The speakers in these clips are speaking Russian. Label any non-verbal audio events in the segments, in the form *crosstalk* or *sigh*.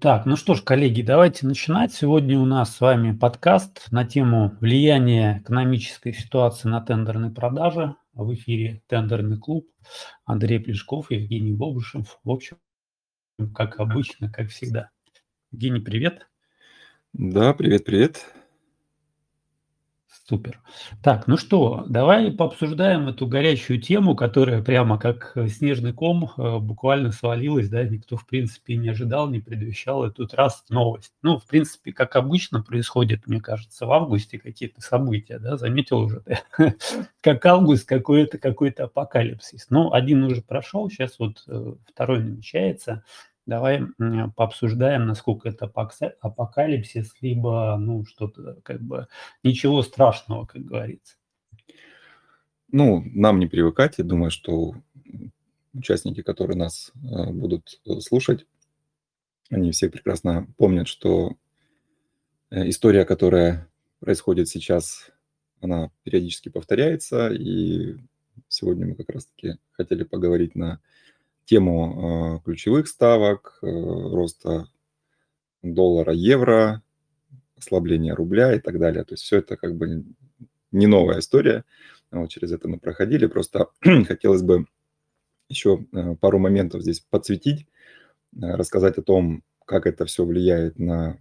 Так, ну что ж, коллеги, давайте начинать. Сегодня у нас с вами подкаст на тему влияния экономической ситуации на тендерные продажи. В эфире «Тендерный клуб». Андрей Плешков, Евгений Бобышев. В общем, как обычно, как всегда. Евгений, привет. Да, привет-привет. Супер. Так, ну что, давай пообсуждаем эту горячую тему, которая прямо как э, снежный ком э, буквально свалилась, да, никто в принципе не ожидал, не предвещал эту раз новость. Ну, в принципе, как обычно происходит, мне кажется, в августе какие-то события, да, заметил уже ты, *laughs* как август какой-то какой-то апокалипсис. Ну, один уже прошел, сейчас вот э, второй намечается. Давай пообсуждаем, насколько это апокалипсис, либо, ну, что-то, как бы, ничего страшного, как говорится. Ну, нам не привыкать. Я думаю, что участники, которые нас э, будут э, слушать, они все прекрасно помнят, что э, история, которая происходит сейчас, она периодически повторяется. И сегодня мы как раз-таки хотели поговорить на тему э, ключевых ставок, э, роста доллара, евро, ослабления рубля и так далее. То есть все это как бы не новая история. Вот через это мы проходили. Просто *clears throat* хотелось бы еще э, пару моментов здесь подсветить, рассказать о том, как это все влияет на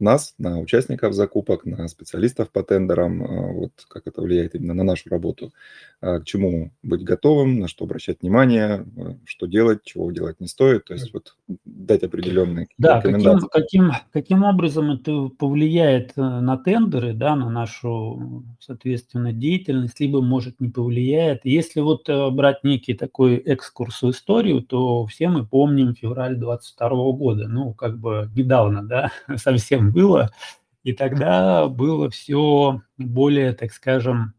нас, на участников закупок, на специалистов по тендерам, а, вот как это влияет именно на нашу работу, а, к чему быть готовым, на что обращать внимание, а, что делать, чего делать не стоит, то есть вот дать определенные *clears throat* да, рекомендации. Каким, каким, каким образом это повлияет э, на тендеры, да, на нашу, соответственно, деятельность, либо, может, не повлияет. Если вот э, брать некий такой экскурс в историю, то все мы помним февраль 22 года, ну, как бы недавно, да, *laughs* совсем было. И тогда было все более, так скажем,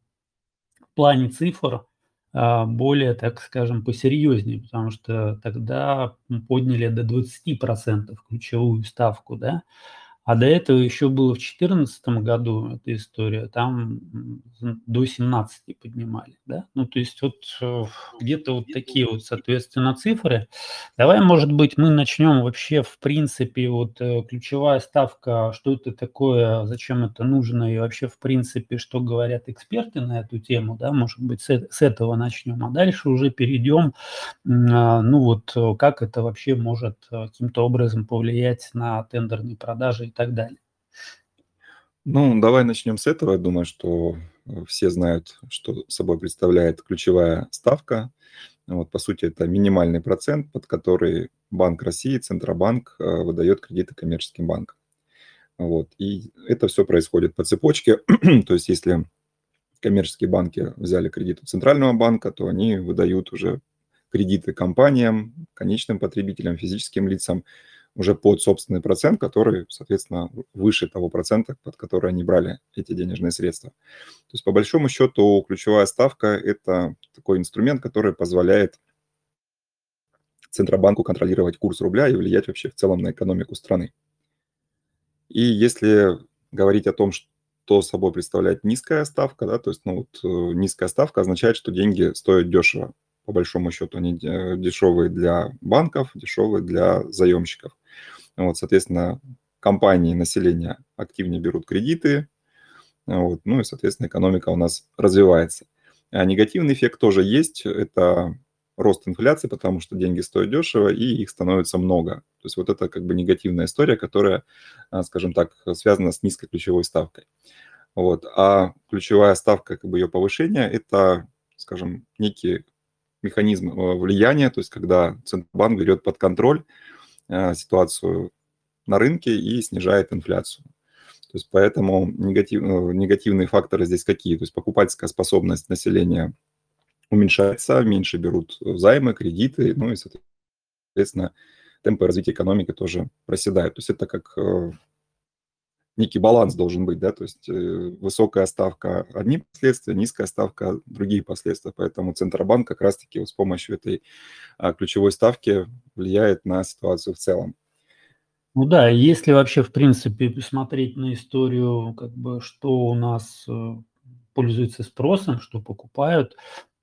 в плане цифр, а, более, так скажем, посерьезнее, потому что тогда подняли до 20% ключевую ставку, да, а до этого еще было в 2014 году эта история, там до 17 поднимали, да? Ну, то есть вот э, где-то вот такие вот, соответственно, цифры. Давай, может быть, мы начнем вообще, в принципе, вот э, ключевая ставка, что это такое, зачем это нужно, и вообще, в принципе, что говорят эксперты на эту тему, да, может быть, с, этого начнем, а дальше уже перейдем, а, ну вот, э, как это вообще может каким-то образом повлиять на тендерные продажи так далее. Ну, давай начнем с этого. Я думаю, что э, все знают, что собой представляет ключевая ставка. Вот, по сути, это минимальный процент, под который Банк России, Центробанк э, выдает кредиты коммерческим банкам. Вот, и это все происходит по цепочке. *clears throat* То есть, если коммерческие банки взяли кредит у Центрального банка, то они выдают уже кредиты компаниям, конечным потребителям, физическим лицам уже под собственный процент, который, соответственно, выше того процента, под который они брали эти денежные средства. То есть, по большому счету, ключевая ставка – это такой инструмент, который позволяет Центробанку контролировать курс рубля и влиять вообще в целом на экономику страны. И если говорить о том, что собой представляет низкая ставка, да, то есть ну, вот, э, низкая ставка означает, что деньги стоят дешево. По большому счету они дешевые для банков, дешевые для заемщиков. Вот, соответственно, компании, население активнее берут кредиты, вот, ну и, соответственно, экономика у нас развивается. А негативный эффект тоже есть, это рост инфляции, потому что деньги стоят дешево и их становится много. То есть вот это как бы негативная история, которая, а, скажем так, связана с низкой ключевой ставкой. Вот. А ключевая ставка, как бы ее повышение, это, скажем, некий механизм э, влияния, то есть когда Центробанк берет под контроль Э, ситуацию на рынке и снижает инфляцию. То есть поэтому негатив, э, негативные факторы здесь какие? То есть покупательская способность населения уменьшается, меньше берут займы, кредиты, ну и, соответственно, темпы развития экономики тоже проседают. То есть это как некий баланс должен быть, да, то есть высокая ставка – одни последствия, низкая ставка – другие последствия. Поэтому Центробанк как раз-таки с помощью этой а, ключевой ставки влияет на ситуацию в целом. Ну да, если вообще, в принципе, посмотреть на историю, как бы, что у нас э, пользуется спросом, что покупают,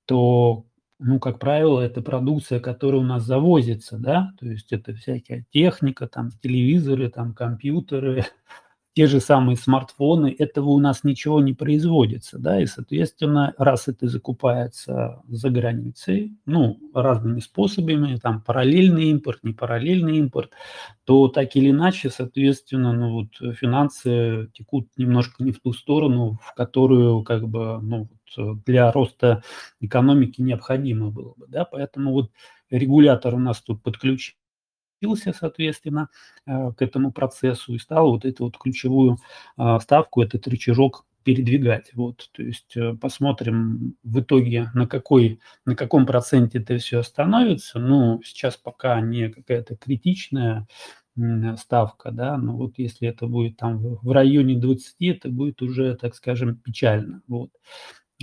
то ну, как правило, это продукция, которая у нас завозится, да, то есть это всякая техника, там, телевизоры, там, компьютеры, те же самые смартфоны, этого у нас ничего не производится, да, и, соответственно, раз это закупается за границей, ну, разными способами, там, параллельный импорт, не параллельный импорт, то так или иначе, соответственно, ну, вот финансы текут немножко не в ту сторону, в которую, как бы, ну, вот для роста экономики необходимо было бы, да, поэтому вот регулятор у нас тут подключен подключился, соответственно, э, к этому процессу и стал вот эту вот ключевую а, ставку, этот рычажок передвигать. Вот, то есть э, посмотрим в итоге, на, какой, на каком проценте это все остановится. Ну, сейчас пока не какая-то критичная ставка, да, но вот если это будет там в районе 20, это будет уже, так скажем, печально, вот,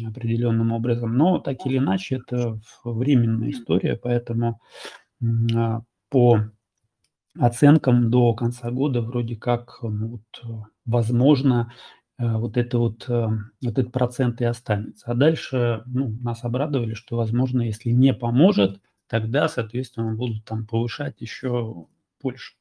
определенным образом. Но так или иначе, это временная история, поэтому а, по оценкам до конца года вроде как ну, вот, возможно э, вот это вот, э, вот этот процент и останется. А дальше ну, нас обрадовали, что, возможно, если не поможет, тогда, соответственно, будут там повышать еще больше.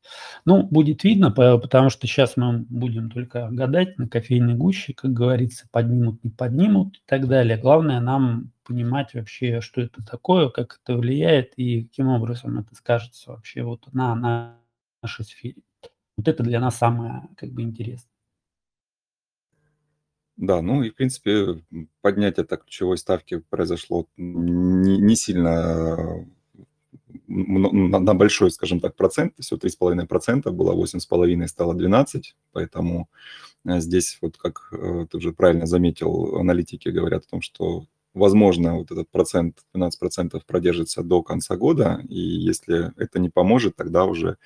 Ну, будет видно, потому что сейчас мы будем только гадать на кофейной гуще, как говорится, поднимут, не поднимут и так далее. Главное нам понимать вообще, что это такое, как это влияет и каким образом это скажется вообще вот на, на нашей сфере. Вот это для нас самое как бы интересное. Да, ну и в принципе поднятие так ключевой ставки произошло не, не сильно на, на большой, скажем так, процент, всего 3,5%, было 8,5%, стало 12%, поэтому э, здесь вот как э, ты уже правильно заметил, аналитики говорят о том, что возможно вот этот процент, 12% продержится до конца года, и если это не поможет, тогда уже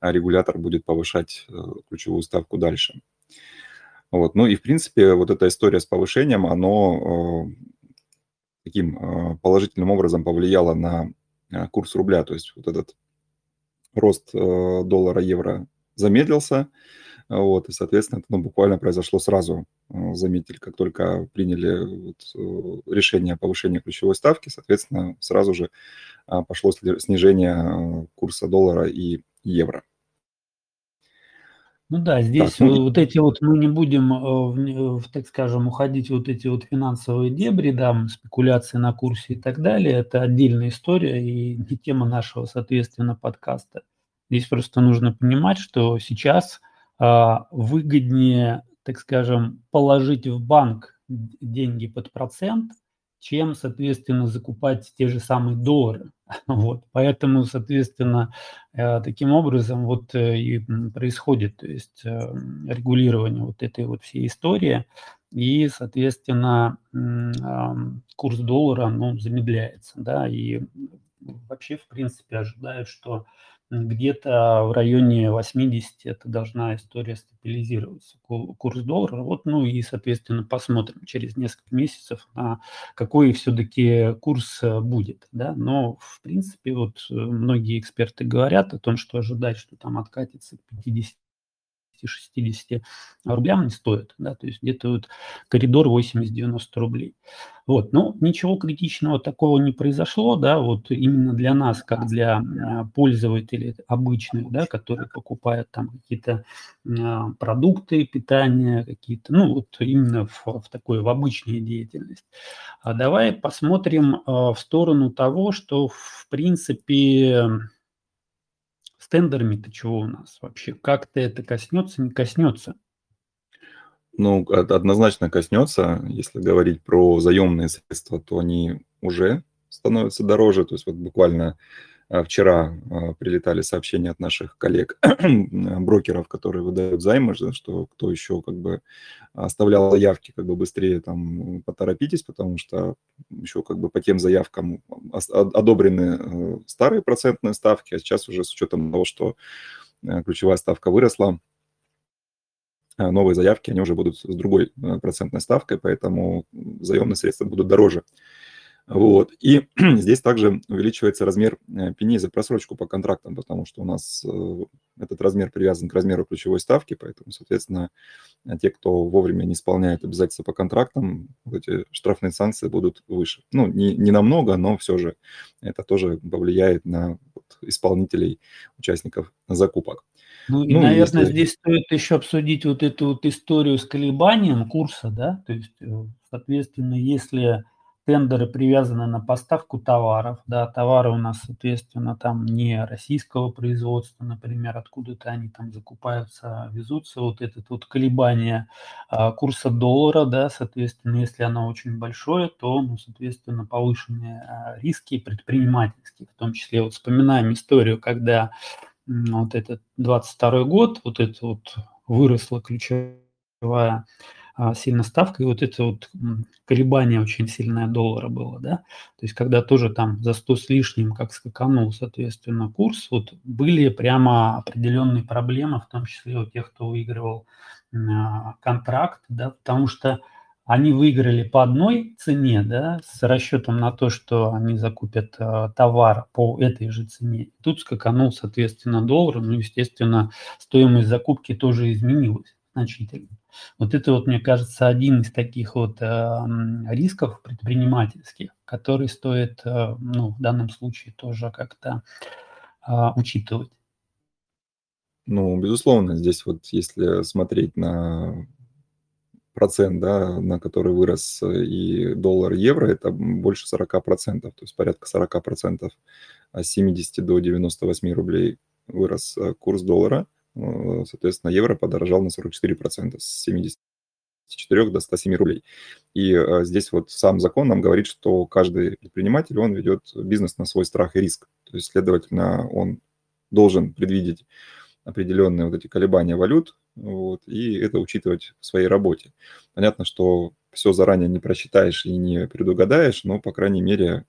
а регулятор будет повышать э, ключевую ставку дальше. Вот. Ну и, в принципе, вот эта история с повышением, оно э, таким э, положительным образом повлияло на курс рубля. То есть вот этот рост доллара-евро замедлился, вот, и, соответственно, это ну, буквально произошло сразу. Заметили, как только приняли вот, решение о повышении ключевой ставки, соответственно, сразу же пошло снижение курса доллара и евро. Ну да, здесь так, ну... вот эти вот мы не будем, э, так скажем, уходить вот эти вот финансовые дебри, да, спекуляции на курсе и так далее. Это отдельная история и не тема нашего, соответственно, подкаста. Здесь просто нужно понимать, что сейчас а, выгоднее, так скажем, положить в банк деньги под процент – чем, соответственно, закупать те же самые доллары. *laughs* Вот. Поэтому, соответственно, э, таким образом вот э, и происходит то есть, э, регулирование вот этой вот всей истории. И, соответственно, курс доллара ну, замедляется. Да, и вообще, в принципе, ожидают, что где-то в районе 80 это должна история стабилизироваться, курс доллара. Вот, ну и, соответственно, посмотрим через несколько месяцев, на какой все-таки курс э, будет. Да? Но, в принципе, вот э, многие эксперты говорят о том, что ожидать, что там откатится к 50 60 рублям не стоит, да, то есть где-то вот коридор 80-90 рублей. Вот, ну, ничего критичного такого не произошло, да, вот именно для нас, как для а, пользователей обычных, да, которые покупают там какие-то а, продукты питания, какие-то, ну, вот именно в, в такой, в обычную деятельность. А давай посмотрим а, в сторону того, что, в принципе, тендерами-то чего у нас вообще? Как-то это коснется, не коснется? Ну, однозначно коснется. Если говорить про заемные средства, то они уже становятся дороже. То есть вот буквально вчера а, прилетали сообщения от наших коллег, *clears throat* брокеров, которые выдают займы, что кто еще как бы оставлял заявки, как бы быстрее там поторопитесь, потому что еще как бы по тем заявкам одобрены э, старые процентные ставки, а сейчас уже с учетом того, что э, ключевая ставка выросла, э, новые заявки, они уже будут с другой процентной ставкой, поэтому заемные средства будут дороже. Вот. И *clears throat* здесь также увеличивается размер э, пеней за просрочку по контрактам, потому что у нас э, этот размер привязан к размеру ключевой ставки, поэтому, соответственно, те, кто вовремя не исполняет обязательства по контрактам, вот эти штрафные санкции будут выше. Ну, не, не намного, но все же это тоже повлияет на исполнителей, участников закупок. Ну, и, ну, наверное, если... здесь стоит еще обсудить вот эту вот историю с колебанием курса, да, то есть, э, соответственно, если тендеры привязаны на поставку товаров, да, товары у нас, соответственно, там не российского производства, например, откуда-то они там закупаются, везутся, вот это вот колебание а, курса доллара, да, соответственно, если оно очень большое, то, ну, соответственно, повышенные а, риски предпринимательские, в том числе, вот вспоминаем историю, когда вот этот 22 год, вот это вот выросла ключевая а, сильно ставка, и вот это вот колебание очень сильное доллара было, да, то есть когда тоже там за 100 с лишним, как скаканул, соответственно, курс, вот были прямо определенные проблемы, в том числе у тех, кто выигрывал а, контракт, да, потому что они выиграли по одной цене, да, с расчетом на то, что они закупят э, товар по этой же цене. Тут скаканул, соответственно, доллар, ну, естественно, стоимость закупки тоже изменилась значительно. Вот это вот, мне кажется, один из таких вот э, рисков предпринимательских, который стоит, э, ну, в данном случае тоже как-то э, учитывать. Ну, безусловно, здесь вот если смотреть на процент, да, на который вырос и доллар, и евро, это больше 40%, то есть порядка 40%, а с 70 до 98 рублей вырос курс доллара – Э, соответственно, евро подорожал на 44%, с 74 до 107 рублей. И э, здесь вот сам закон нам говорит, что каждый предприниматель, он ведет бизнес на свой страх и риск. То есть, следовательно, он должен предвидеть определенные вот эти колебания валют, вот, и это учитывать в своей работе. Понятно, что все заранее не просчитаешь и не предугадаешь, но, по крайней мере,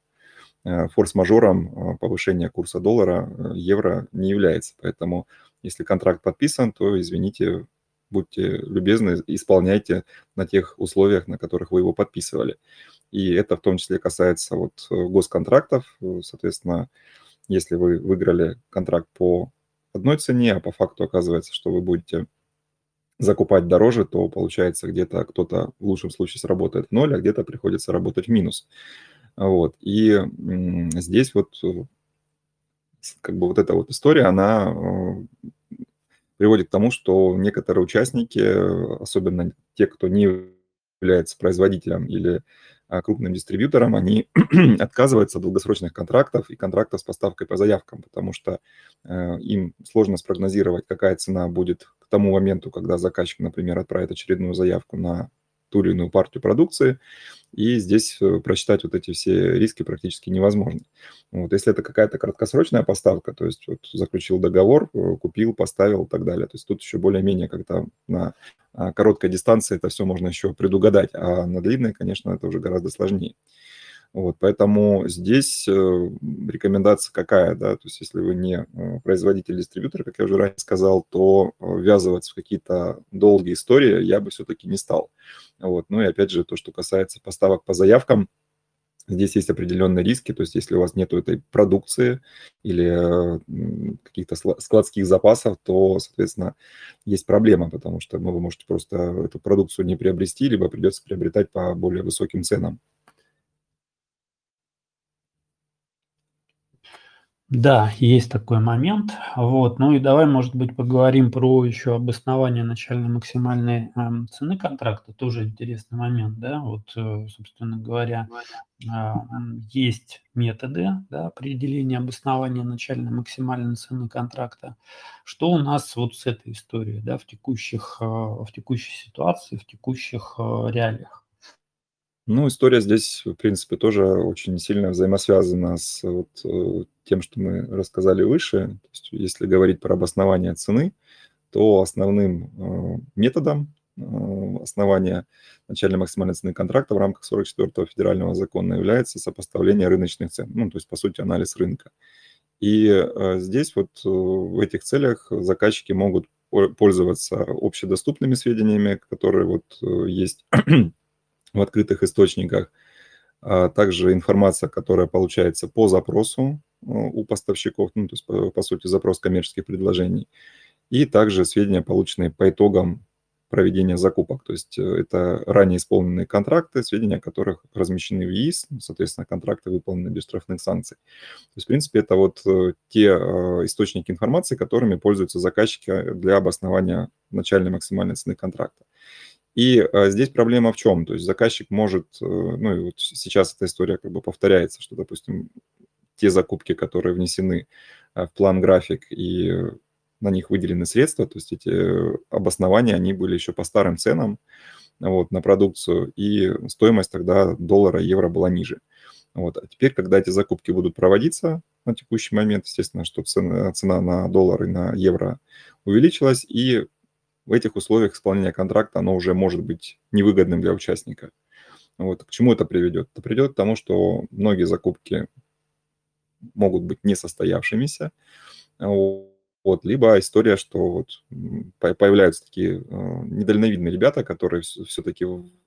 э, форс-мажором повышения курса доллара, евро не является. Поэтому если контракт подписан, то, извините, будьте любезны, исполняйте на тех условиях, на которых вы его подписывали. И это в том числе касается вот э, госконтрактов. Соответственно, если вы выиграли контракт по одной цене, а по факту оказывается, что вы будете закупать дороже, то получается где-то кто-то в лучшем случае сработает в ноль, а где-то приходится работать в минус. Вот. И здесь вот э, как бы вот эта вот история, она э, приводит к тому, что некоторые участники, особенно те, кто не является производителем или а, крупным дистрибьютором, они *clears throat* отказываются от долгосрочных контрактов и контрактов с поставкой по заявкам, потому что э, им сложно спрогнозировать, какая цена будет к тому моменту, когда заказчик, например, отправит очередную заявку на ту или иную партию продукции, и здесь э, просчитать вот эти все риски практически невозможно. Вот, если это какая-то краткосрочная поставка, то есть вот заключил договор, э, купил, поставил и так далее, то есть тут еще более-менее как-то на а, короткой дистанции это все можно еще предугадать, а на длинной, конечно, это уже гораздо сложнее. Вот, поэтому здесь э, рекомендация какая, да, то есть если вы не э, производитель-дистрибьютор, как я уже ранее сказал, то э, ввязываться в какие-то долгие истории я бы все-таки не стал. Вот, ну и опять же, то, что касается поставок по заявкам, Здесь есть определенные риски, то есть если у вас нет этой продукции или каких-то складских запасов, то, соответственно, есть проблема, потому что вы можете просто эту продукцию не приобрести, либо придется приобретать по более высоким ценам. Да, есть такой момент. Вот. Ну и давай, может быть, поговорим про еще обоснование начальной максимальной эм, цены контракта. Тоже интересный момент, да. Вот, э, собственно говоря, э, есть методы да, определения обоснования начальной максимальной цены контракта. Что у нас вот с этой историей, да, в текущих, э, в текущей ситуации, в текущих э, реалиях? Ну, история здесь, в принципе, тоже очень сильно взаимосвязана с вот, э, тем, что мы рассказали выше. То есть, если говорить про обоснование цены, то основным э, методом э, основания начальной максимальной цены контракта в рамках 44-го федерального закона является сопоставление рыночных цен, ну, то есть, по сути, анализ рынка. И здесь вот в этих целях заказчики могут пользоваться общедоступными сведениями, которые вот есть в открытых источниках, а также информация, которая получается по запросу э, у поставщиков, ну, то есть, по, по сути, запрос коммерческих предложений. и также сведения, полученные по итогам проведения закупок. То есть э, это ранее исполненные контракты, сведения о которых размещены в ЕИС, ну, соответственно, контракты выполнены без штрафных санкций. То есть, в принципе, это вот э, те источники информации, которыми пользуются заказчики для обоснования начальной максимальной цены контракта. И здесь проблема в чем? То есть заказчик может, ну и вот сейчас эта история как бы повторяется, что, допустим, те закупки, которые внесены в план график и на них выделены средства, то есть эти э, обоснования, они были еще по старым ценам вот, на продукцию, и стоимость тогда доллара, евро была ниже. Вот. А теперь, когда эти закупки будут проводиться на текущий момент, естественно, что цена, цена на доллар и на евро увеличилась, и в этих условиях исполнения контракта оно уже может быть невыгодным для участника. Вот. К чему это приведет? Это приведет к тому, что многие закупки могут быть несостоявшимися. Вот, либо история, что вот появляются такие э, недальновидные ребята, которые все-таки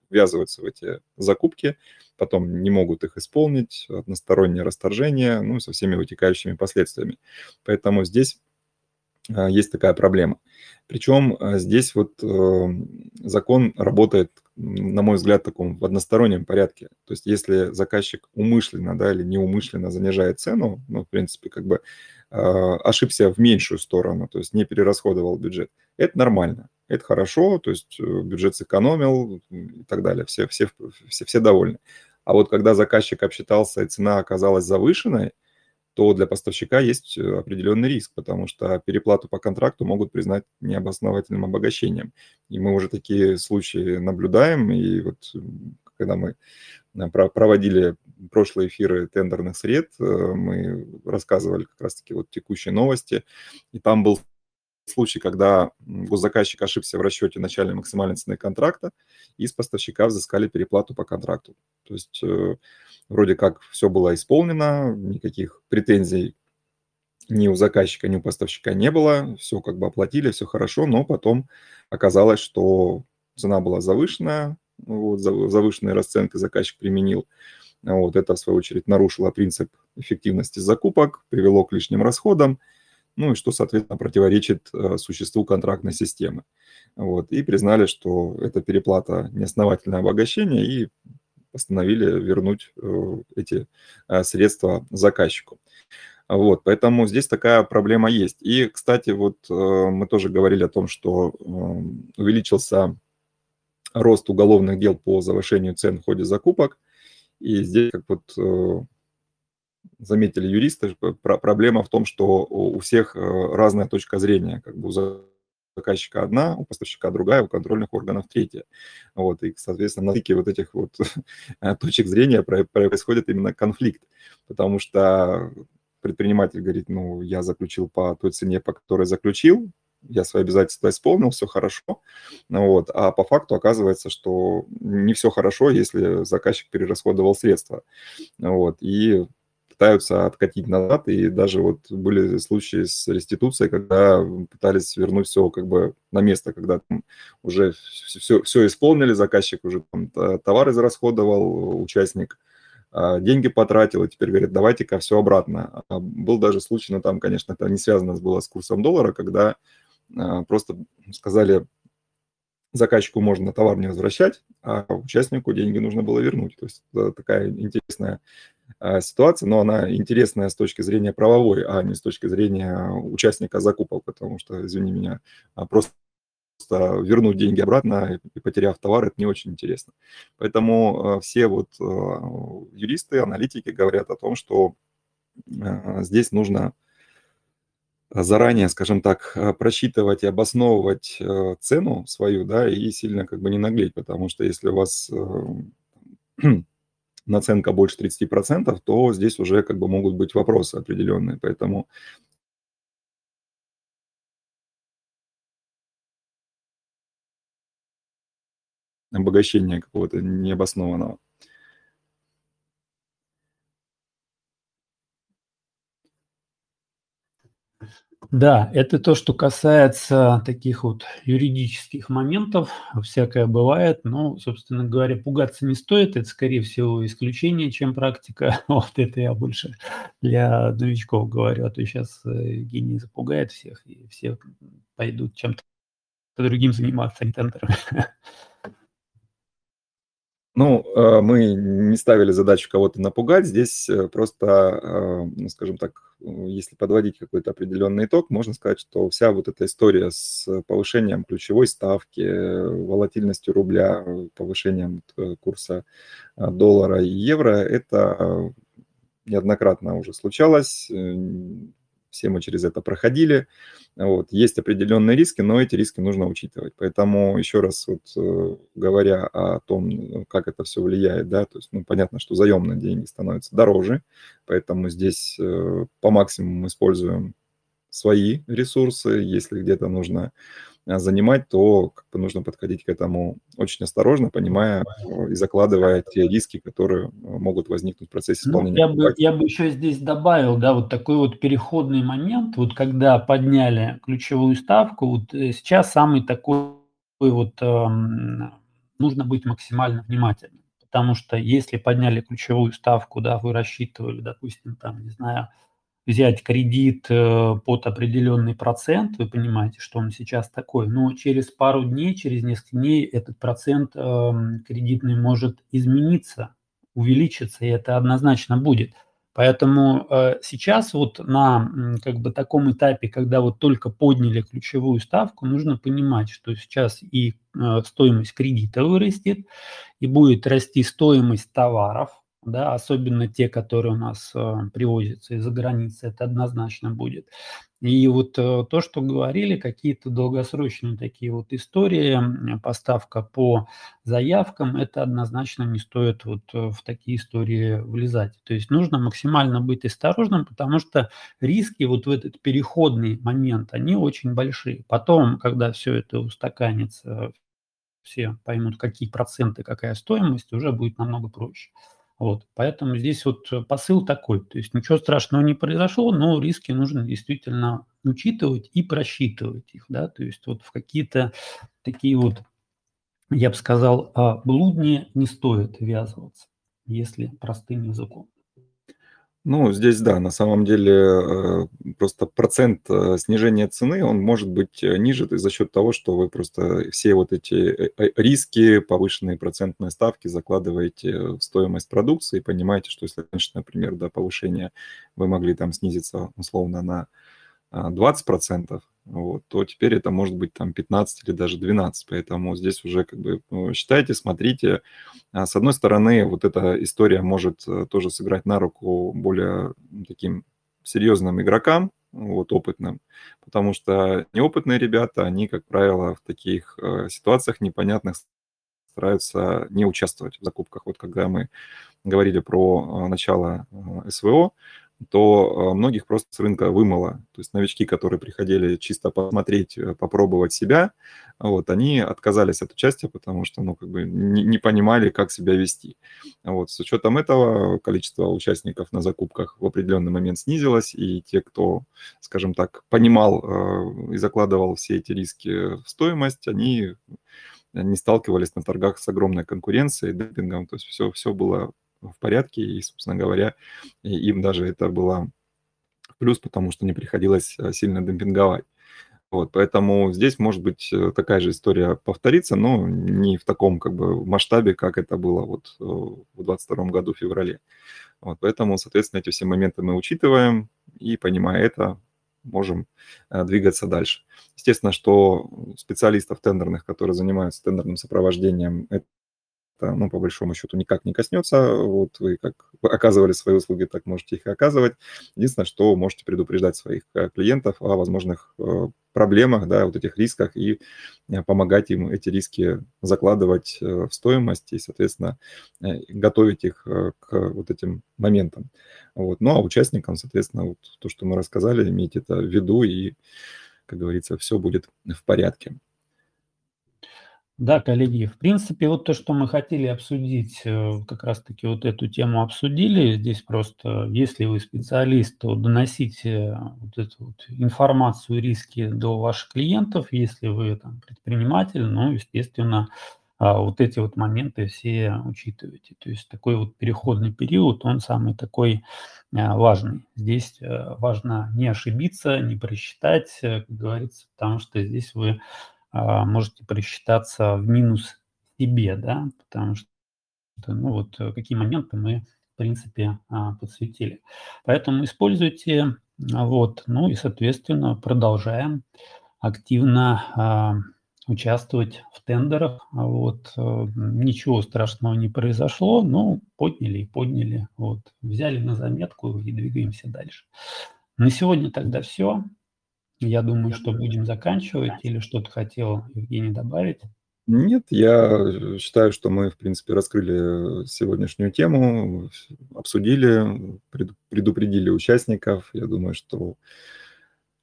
ввязываются в эти закупки, потом не могут их исполнить, одностороннее расторжение, ну, со всеми вытекающими последствиями. Поэтому здесь есть такая проблема. Причем э, здесь вот э, закон работает, на мой взгляд, в таком в одностороннем порядке. То есть если заказчик умышленно да, или неумышленно занижает цену, ну, в принципе, как бы ошибся в меньшую сторону, то есть не перерасходовал бюджет. Это нормально, это хорошо, то есть э, бюджет сэкономил и так далее, все, все, все, все довольны. А вот когда заказчик обсчитался и цена оказалась завышенной, то для поставщика есть э, определенный риск, потому что переплату по контракту могут признать необосновательным обогащением. И мы уже такие случаи наблюдаем, и вот когда мы э, проводили прошлые эфиры тендерных сред, э, мы рассказывали как раз-таки вот текущие новости, и там был случай, когда госзаказчик ошибся в расчете начальной максимальной цены контракта, и с поставщика взыскали переплату по контракту. То есть э, вроде как все было исполнено, никаких претензий ни у заказчика, ни у поставщика не было, все как бы оплатили, все хорошо, но потом оказалось, что цена была завышенная, вот, завышенные расценки заказчик применил. Вот, это, в свою очередь, нарушило принцип эффективности закупок, привело к лишним расходам, ну и что, соответственно, противоречит э, существу контрактной системы. Вот, и признали, что это переплата неосновательное обогащение и постановили вернуть э, эти э, средства заказчику. Вот, поэтому здесь такая проблема есть. И, кстати, вот мы тоже говорили о том, что увеличился рост уголовных дел по завышению цен в ходе закупок. И здесь, как вот заметили юристы, проблема в том, что у всех э, разная точка зрения. Как бы у заказчика одна, у поставщика другая, у контрольных органов третья. Вот, и, соответственно, на стыке вот этих вот *laughs* точек зрения происходит именно конфликт, потому что предприниматель говорит, ну, я заключил по той цене, по которой заключил, я свои обязательства исполнил, все хорошо, вот, а по факту оказывается, что не все хорошо, если заказчик перерасходовал средства, вот, и пытаются откатить назад, и даже вот были случаи с реституцией, когда пытались вернуть все как бы на место, когда там уже все, все исполнили, заказчик уже там товар израсходовал, участник а, деньги потратил, и теперь говорит, давайте-ка все обратно. А был даже случай, но там, конечно, это не связано было с курсом доллара, когда а, просто сказали, заказчику можно товар не возвращать, а участнику деньги нужно было вернуть. То есть это такая интересная ситуация, но она интересная с точки зрения правовой, а не с точки зрения участника закупок, потому что, извини меня, а, просто вернуть деньги обратно и потеряв товар, это не очень интересно. Поэтому все вот юристы, аналитики говорят о том, что здесь нужно заранее, скажем так, просчитывать и обосновывать цену свою, да, и сильно как бы не наглеть, потому что если у вас наценка больше 30%, то здесь уже как бы могут быть вопросы определенные, поэтому обогащение какого-то необоснованного. Да, это то, что касается таких вот юридических моментов. Всякое бывает, но, собственно говоря, пугаться не стоит. Это, скорее всего, исключение, чем практика. *laughs* Вот это я больше для новичков говорю, а то сейчас э, гений запугает всех, и все пойдут чем-то другим заниматься, а не тендерами. *laughs* Ну, э, мы не ставили задачу кого-то напугать. Здесь э, просто, э, ну, скажем так, если подводить какой-то определенный итог, можно сказать, что вся вот эта история с повышением ключевой ставки, волатильностью рубля, повышением курса доллара и евро, это неоднократно уже случалось все мы через это проходили. Вот. Есть определенные риски, но эти риски нужно учитывать. Поэтому еще раз вот, э, говоря о том, ну, как это все влияет, да, то есть, ну, понятно, что заемные деньги становятся дороже, поэтому здесь э, по максимуму используем свои ресурсы, если где-то нужно занимать, то как бы нужно подходить к этому очень осторожно, понимая и закладывая те риски, которые а, могут возникнуть в процессе ну, исполнения. Ну, я, бы, я бы еще здесь добавил, да, вот такой вот переходный момент, вот когда подняли ключевую ставку, вот э, сейчас самый такой вот эм, нужно быть максимально внимательным, потому что если подняли ключевую ставку, да, вы рассчитывали, допустим, там, не знаю, взять кредит э, под определенный процент, вы понимаете, что он сейчас такой, но через пару дней, через несколько дней этот процент эм, кредитный может измениться, увеличиться, и это однозначно будет. Поэтому э, сейчас вот на как бы таком этапе, когда вот только подняли ключевую ставку, нужно понимать, что сейчас и э, стоимость кредита вырастет, и будет расти стоимость товаров, да, особенно те, которые у нас э, привозятся из-за границы, это однозначно будет. И вот э, то, что говорили, какие-то долгосрочные такие вот истории, поставка по заявкам, это однозначно не стоит вот э, в такие истории влезать. То есть нужно максимально быть осторожным, потому что риски вот в этот переходный момент, они очень большие. Потом, когда все это устаканится, все поймут, какие проценты, какая стоимость, уже будет намного проще. Вот, поэтому здесь вот э, посыл такой, то есть ничего страшного не произошло, но риски нужно действительно учитывать и просчитывать их, да, то есть вот в какие-то такие вот, я бы сказал, а, блудни не стоит ввязываться, если простым языком. Ну, здесь да, на самом деле э, просто процент э, снижения цены, он может быть э, ниже за счет того, что вы просто все вот эти риски, повышенные процентные ставки закладываете в стоимость продукции и понимаете, что если раньше, например, до повышения вы могли там снизиться условно на 20%, вот, то теперь это может быть там 15 или даже 12. Поэтому здесь уже как бы ну, считайте, смотрите. А с одной стороны, вот эта история может э, тоже сыграть на руку более таким серьезным игрокам, вот, опытным, потому что неопытные ребята, они, как правило, в таких э, ситуациях непонятных стараются не участвовать в закупках. Вот когда мы говорили про э, начало СВО, то э, многих просто с рынка вымыло. То есть новички, которые приходили чисто посмотреть, э, попробовать себя, вот, они отказались от участия, потому что, ну, как бы не, не понимали, как себя вести. Вот, с учетом этого количество участников на закупках в определенный момент снизилось, и те, кто, скажем так, понимал э, и закладывал все эти риски в стоимость, они не сталкивались на торгах с огромной конкуренцией, демпингом, то есть все, все было в порядке, и, собственно говоря, им даже это было плюс, потому что не приходилось э, сильно демпинговать. Вот, поэтому здесь, может быть, э, такая же история повторится, но не в таком как бы масштабе, как это было вот э, в 2022 году в феврале. Вот, поэтому, соответственно, эти все моменты мы учитываем и, понимая это, можем двигаться дальше. Естественно, что специалистов тендерных, которые занимаются тендерным сопровождением, это это, ну, по большому счету, никак не коснется. Вот вы как оказывали свои услуги, так можете их оказывать. Единственное, что можете предупреждать своих э, клиентов о возможных э, проблемах, да, вот этих рисках и э, помогать им эти риски закладывать в стоимость и, соответственно, готовить их к вот этим моментам. Вот. Ну, а участникам, соответственно, вот то, что мы рассказали, иметь это в виду и, как говорится, все будет в порядке. Да, коллеги, в принципе, вот то, что мы хотели обсудить, э, как раз-таки вот эту тему обсудили. Здесь просто, если вы специалист, то доносите вот эту вот информацию, риски до ваших клиентов. Если вы там предприниматель, ну, естественно, а, вот эти вот моменты все учитывайте. То есть такой вот переходный период, он самый такой важный. Здесь важно не ошибиться, не просчитать, как говорится, потому что здесь вы можете просчитаться в минус себе, да, потому что, ну вот, какие моменты мы, в принципе, подсветили. Поэтому используйте, вот, ну и, соответственно, продолжаем активно участвовать в тендерах. Вот. Э, ничего страшного не произошло, но подняли и подняли. Вот. Взяли на заметку и двигаемся дальше. На сегодня тогда все. Я думаю, что будем заканчивать. Или что-то хотел Евгений добавить? Нет, я считаю, что мы, в принципе, раскрыли сегодняшнюю тему, обсудили, предупредили участников. Я думаю, что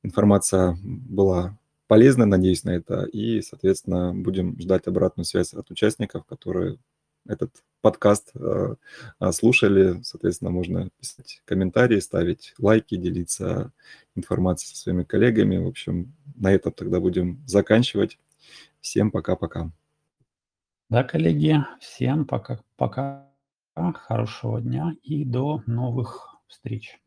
информация была полезно, надеюсь на это. И, соответственно, будем ждать обратную связь от участников, которые этот подкаст э, э, слушали. Соответственно, можно писать комментарии, ставить лайки, делиться информацией со своими коллегами. В общем, на этом тогда будем заканчивать. Всем пока-пока. Да, коллеги, всем пока-пока. Хорошего дня и до новых встреч.